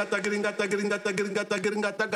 gringata, gringata, gringata, gringata, gringata,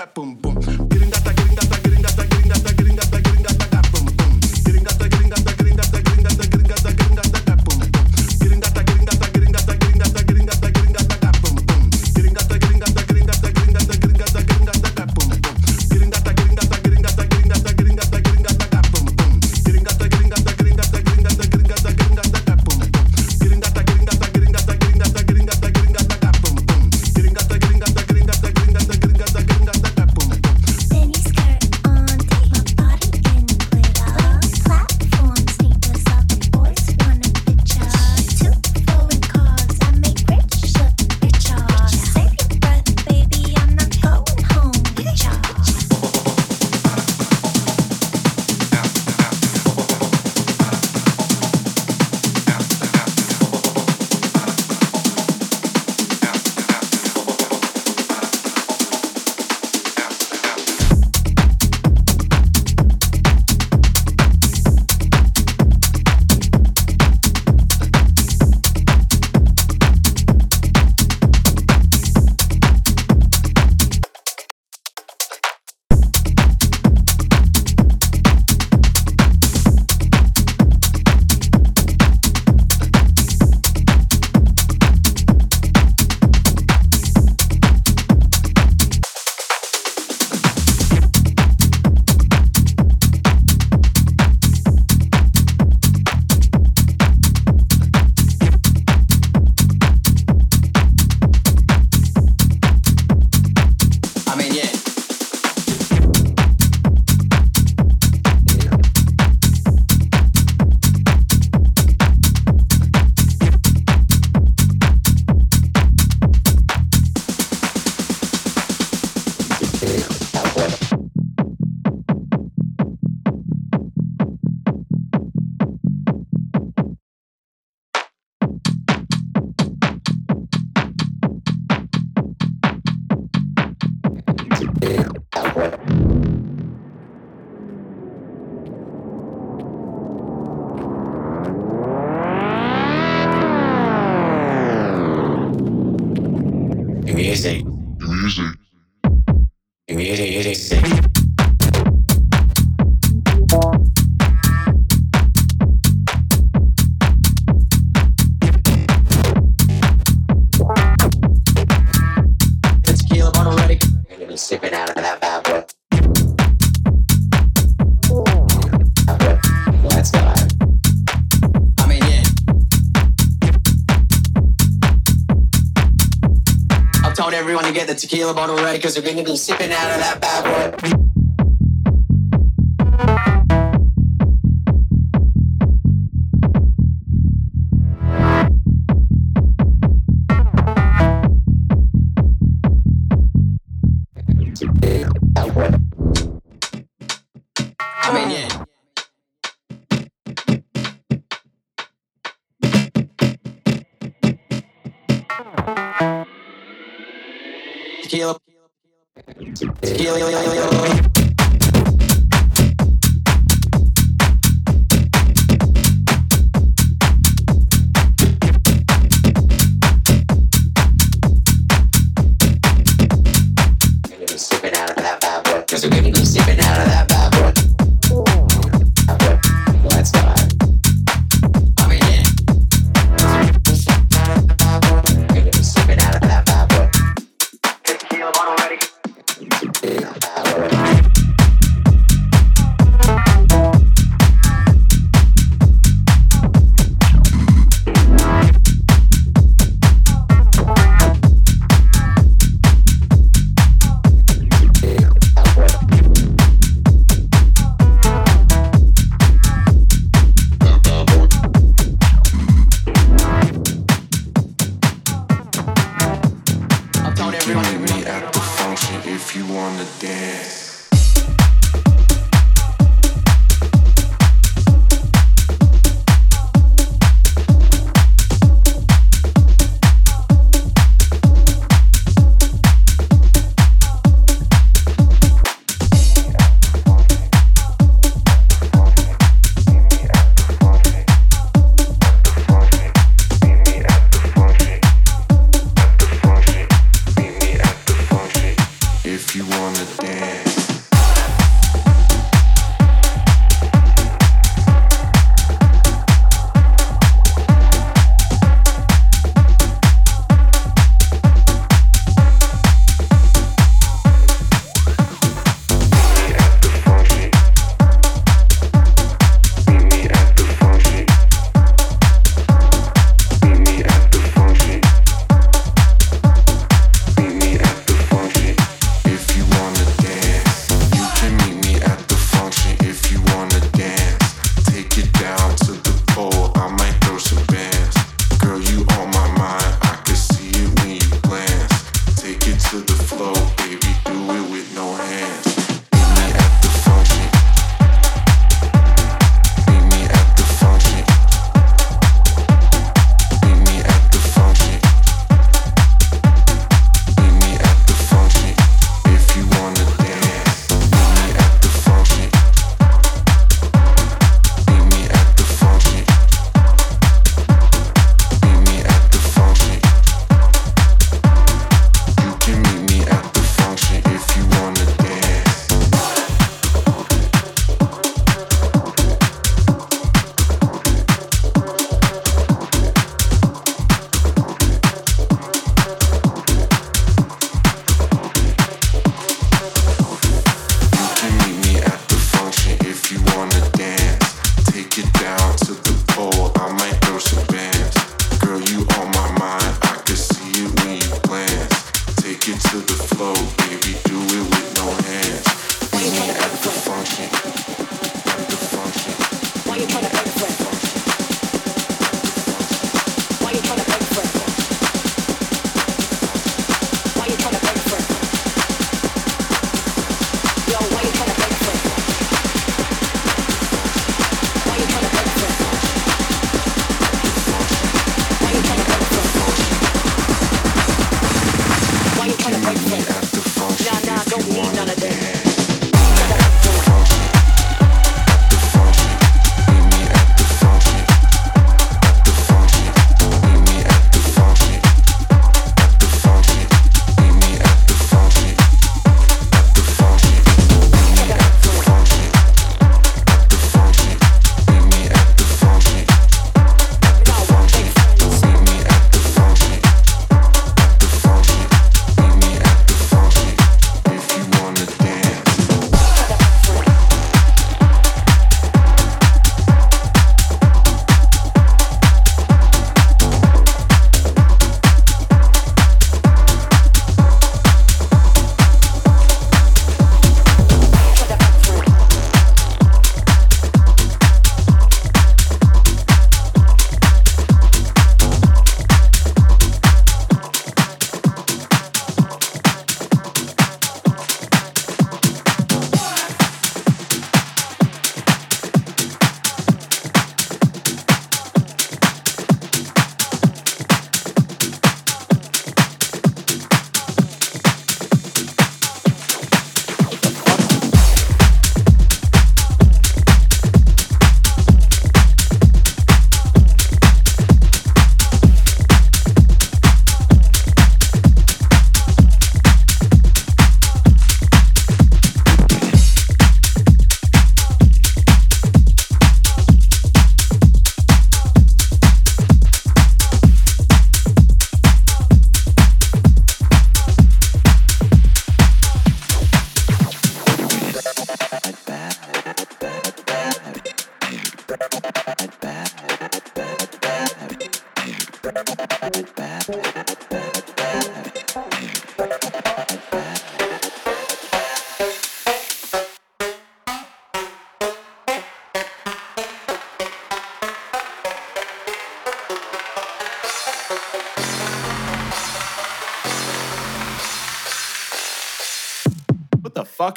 boom, boom. get the tequila bottle ready, cause we're gonna be sipping out of that bad boy. It's yo, yo.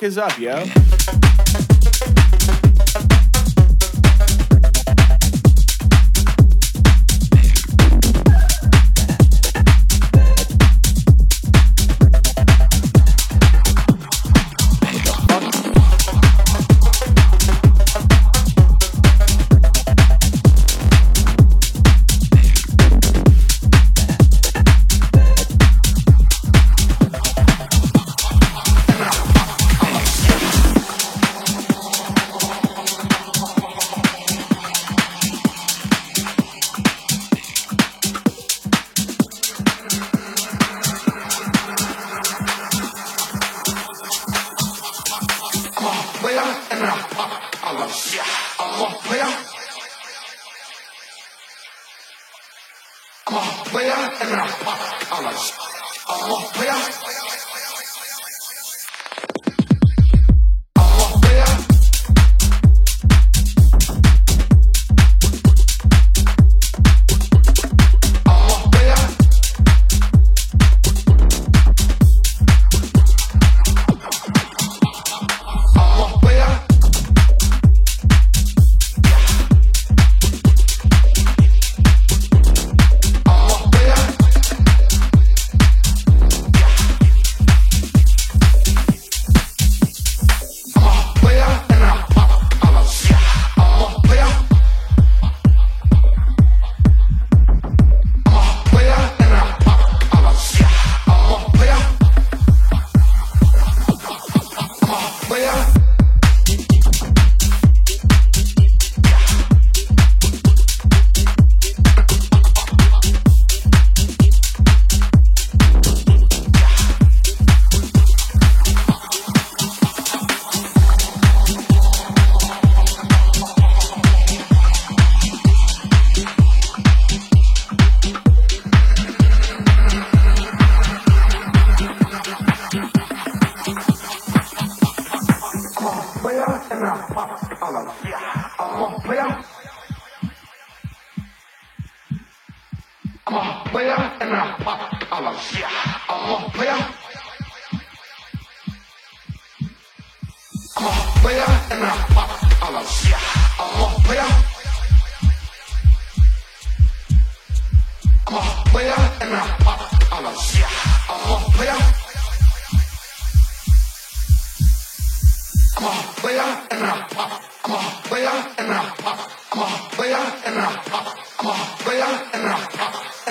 Is up, yo?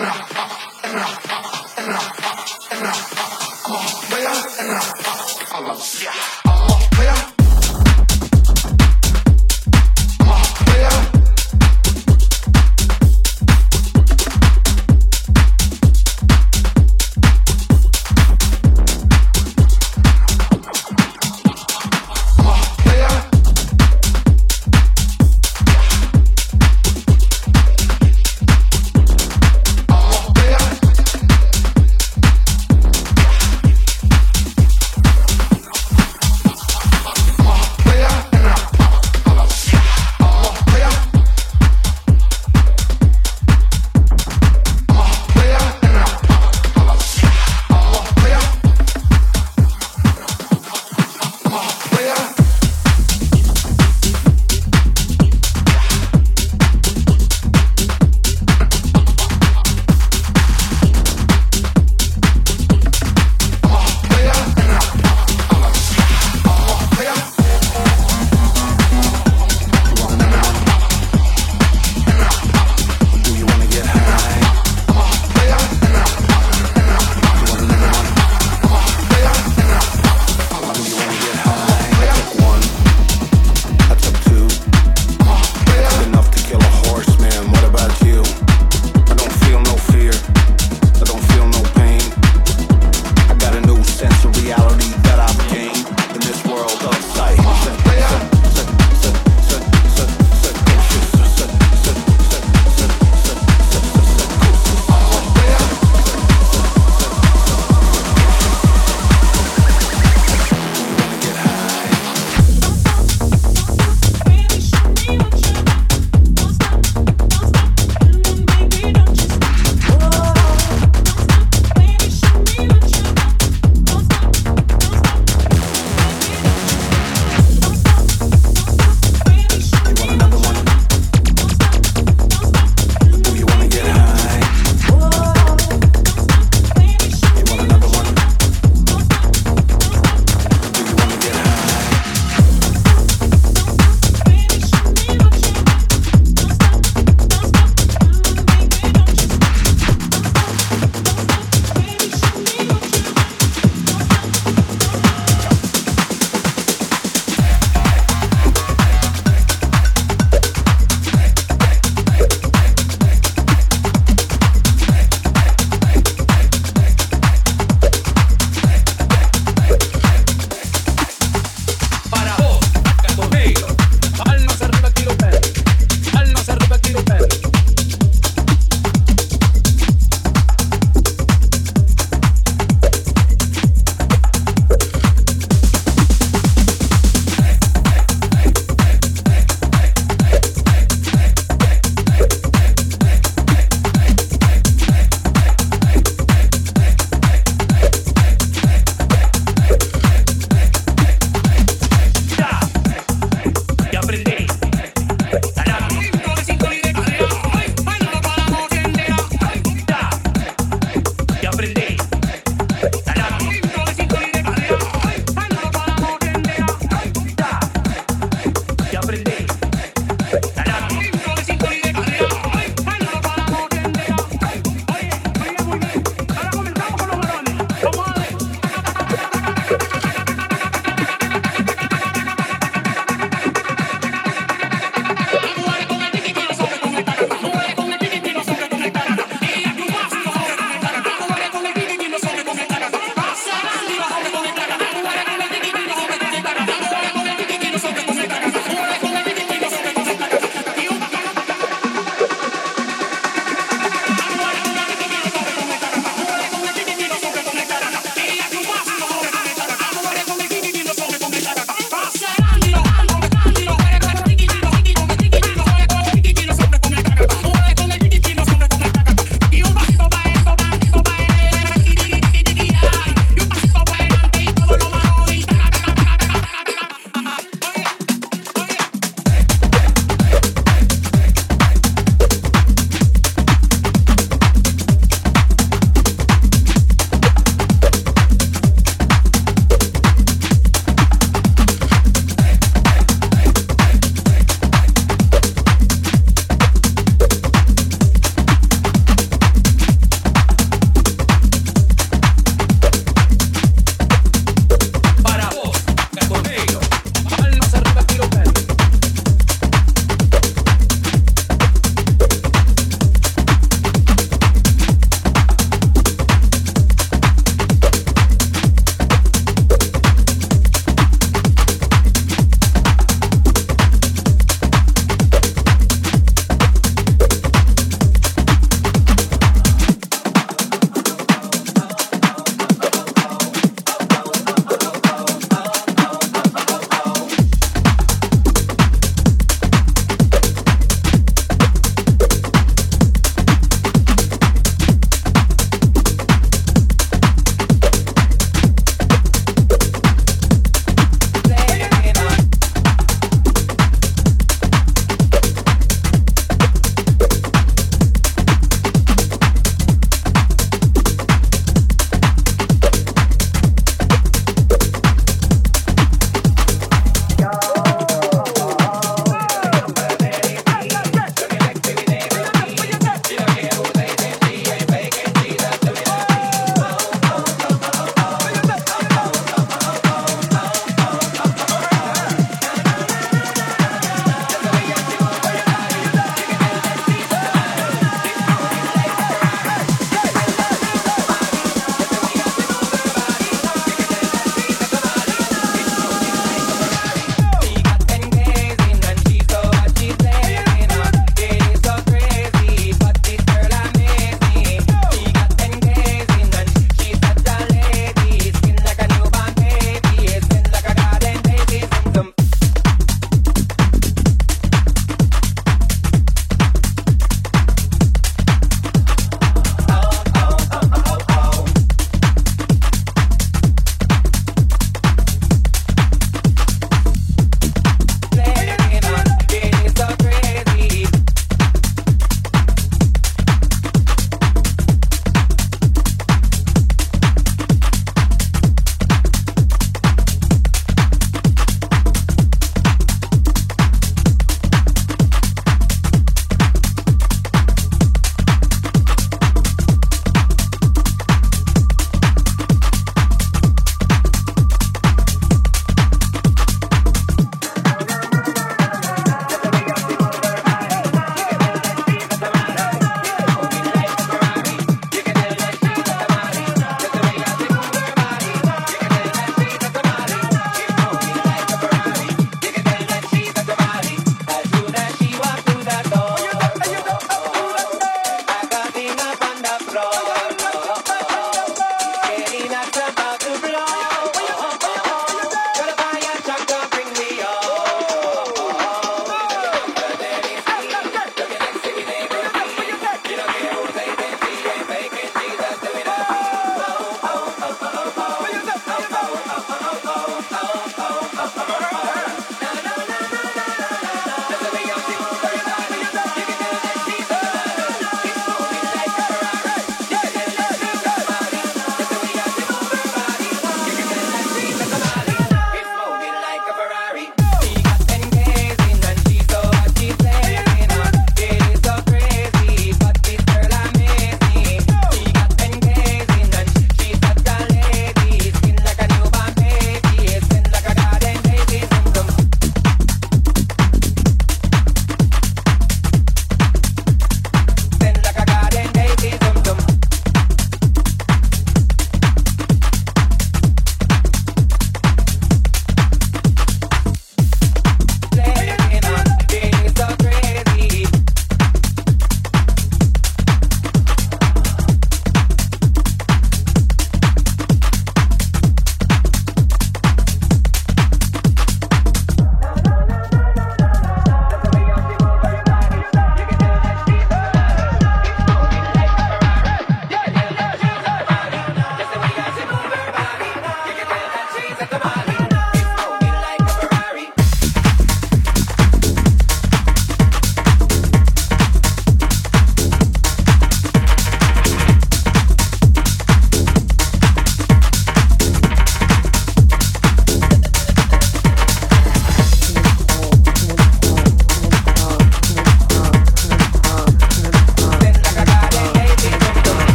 Ra.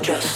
just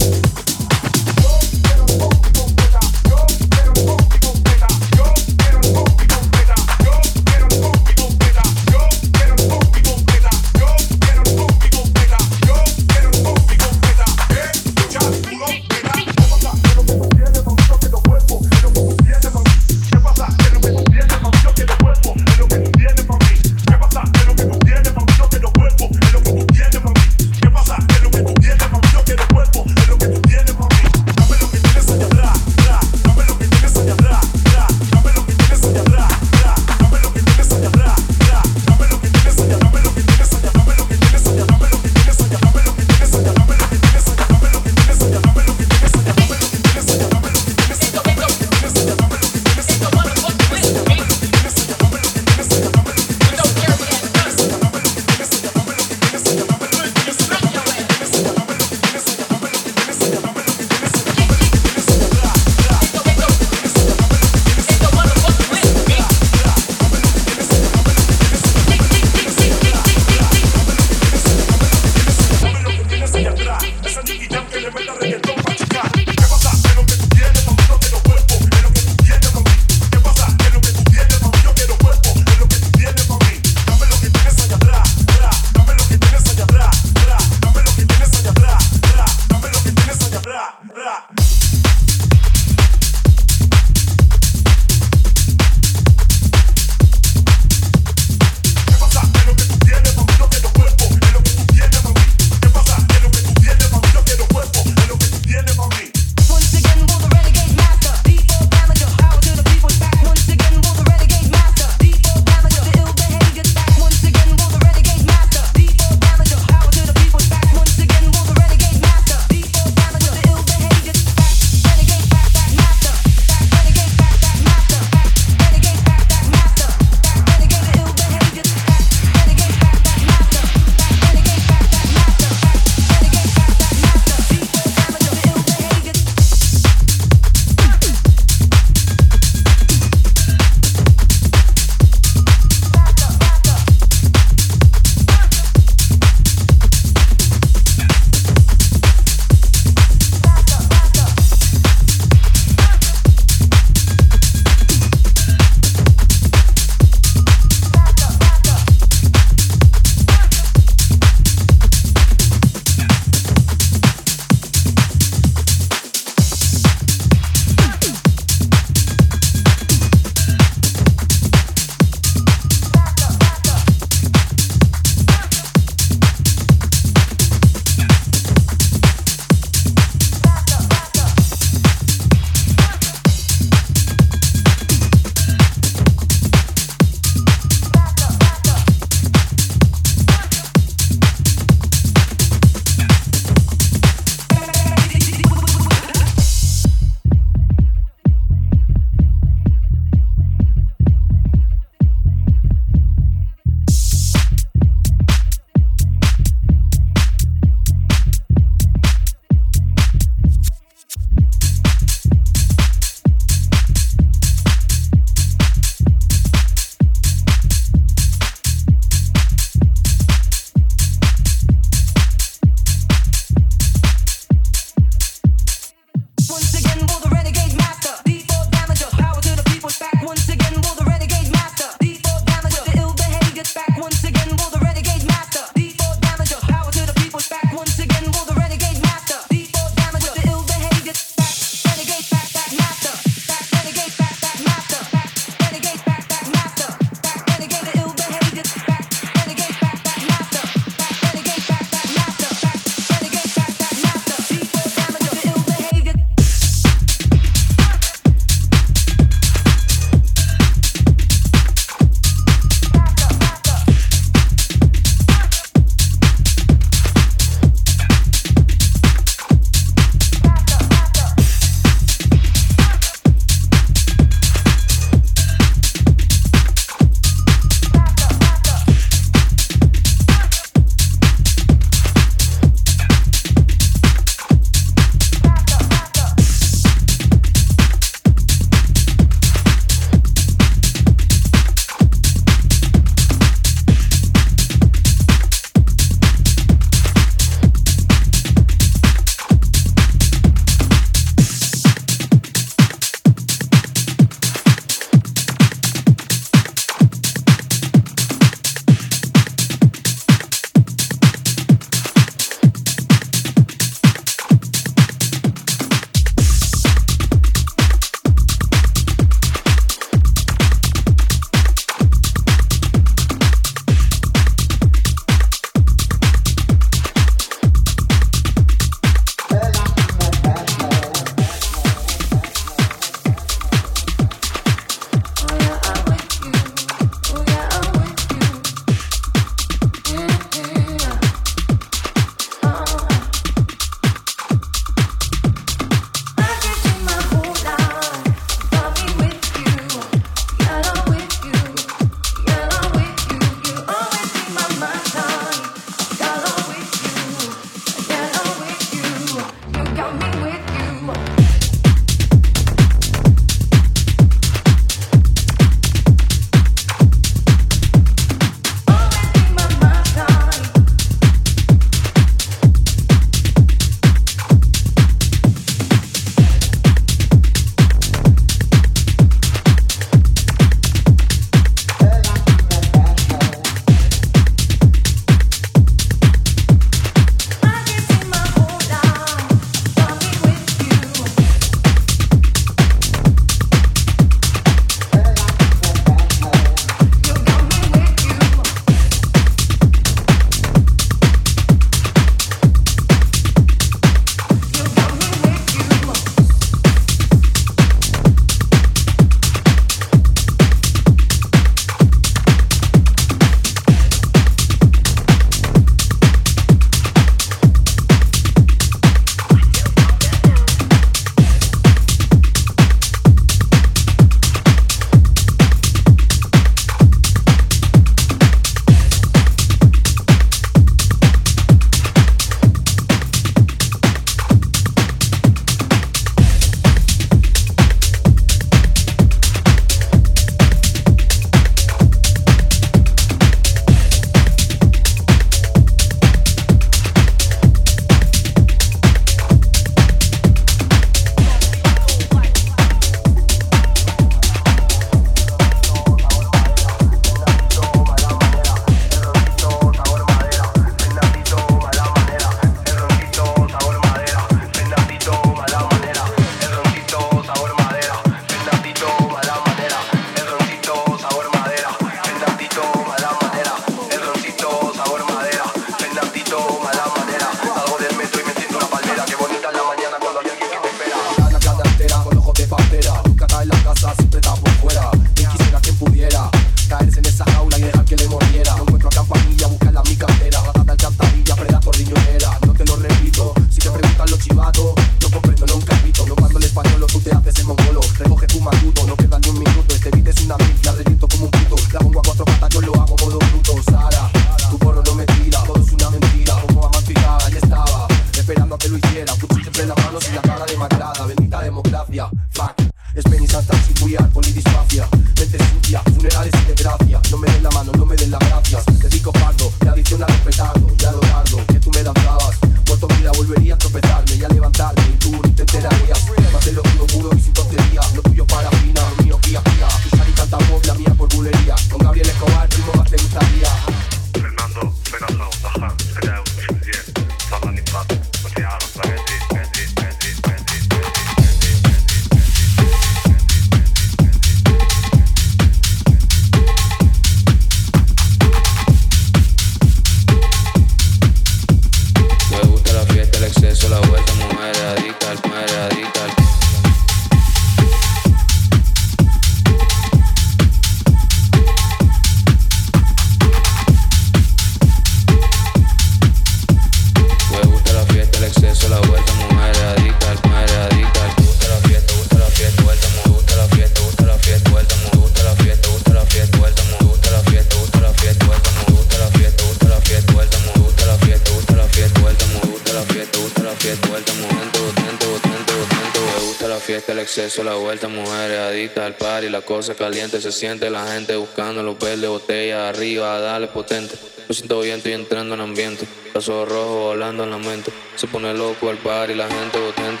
la cosa caliente se siente, la gente buscando los verdes, botellas arriba, dale potente. Lo siento bien, estoy entrando en ambiente, los ojos rojos volando en la mente, se pone loco al par y la gente potente,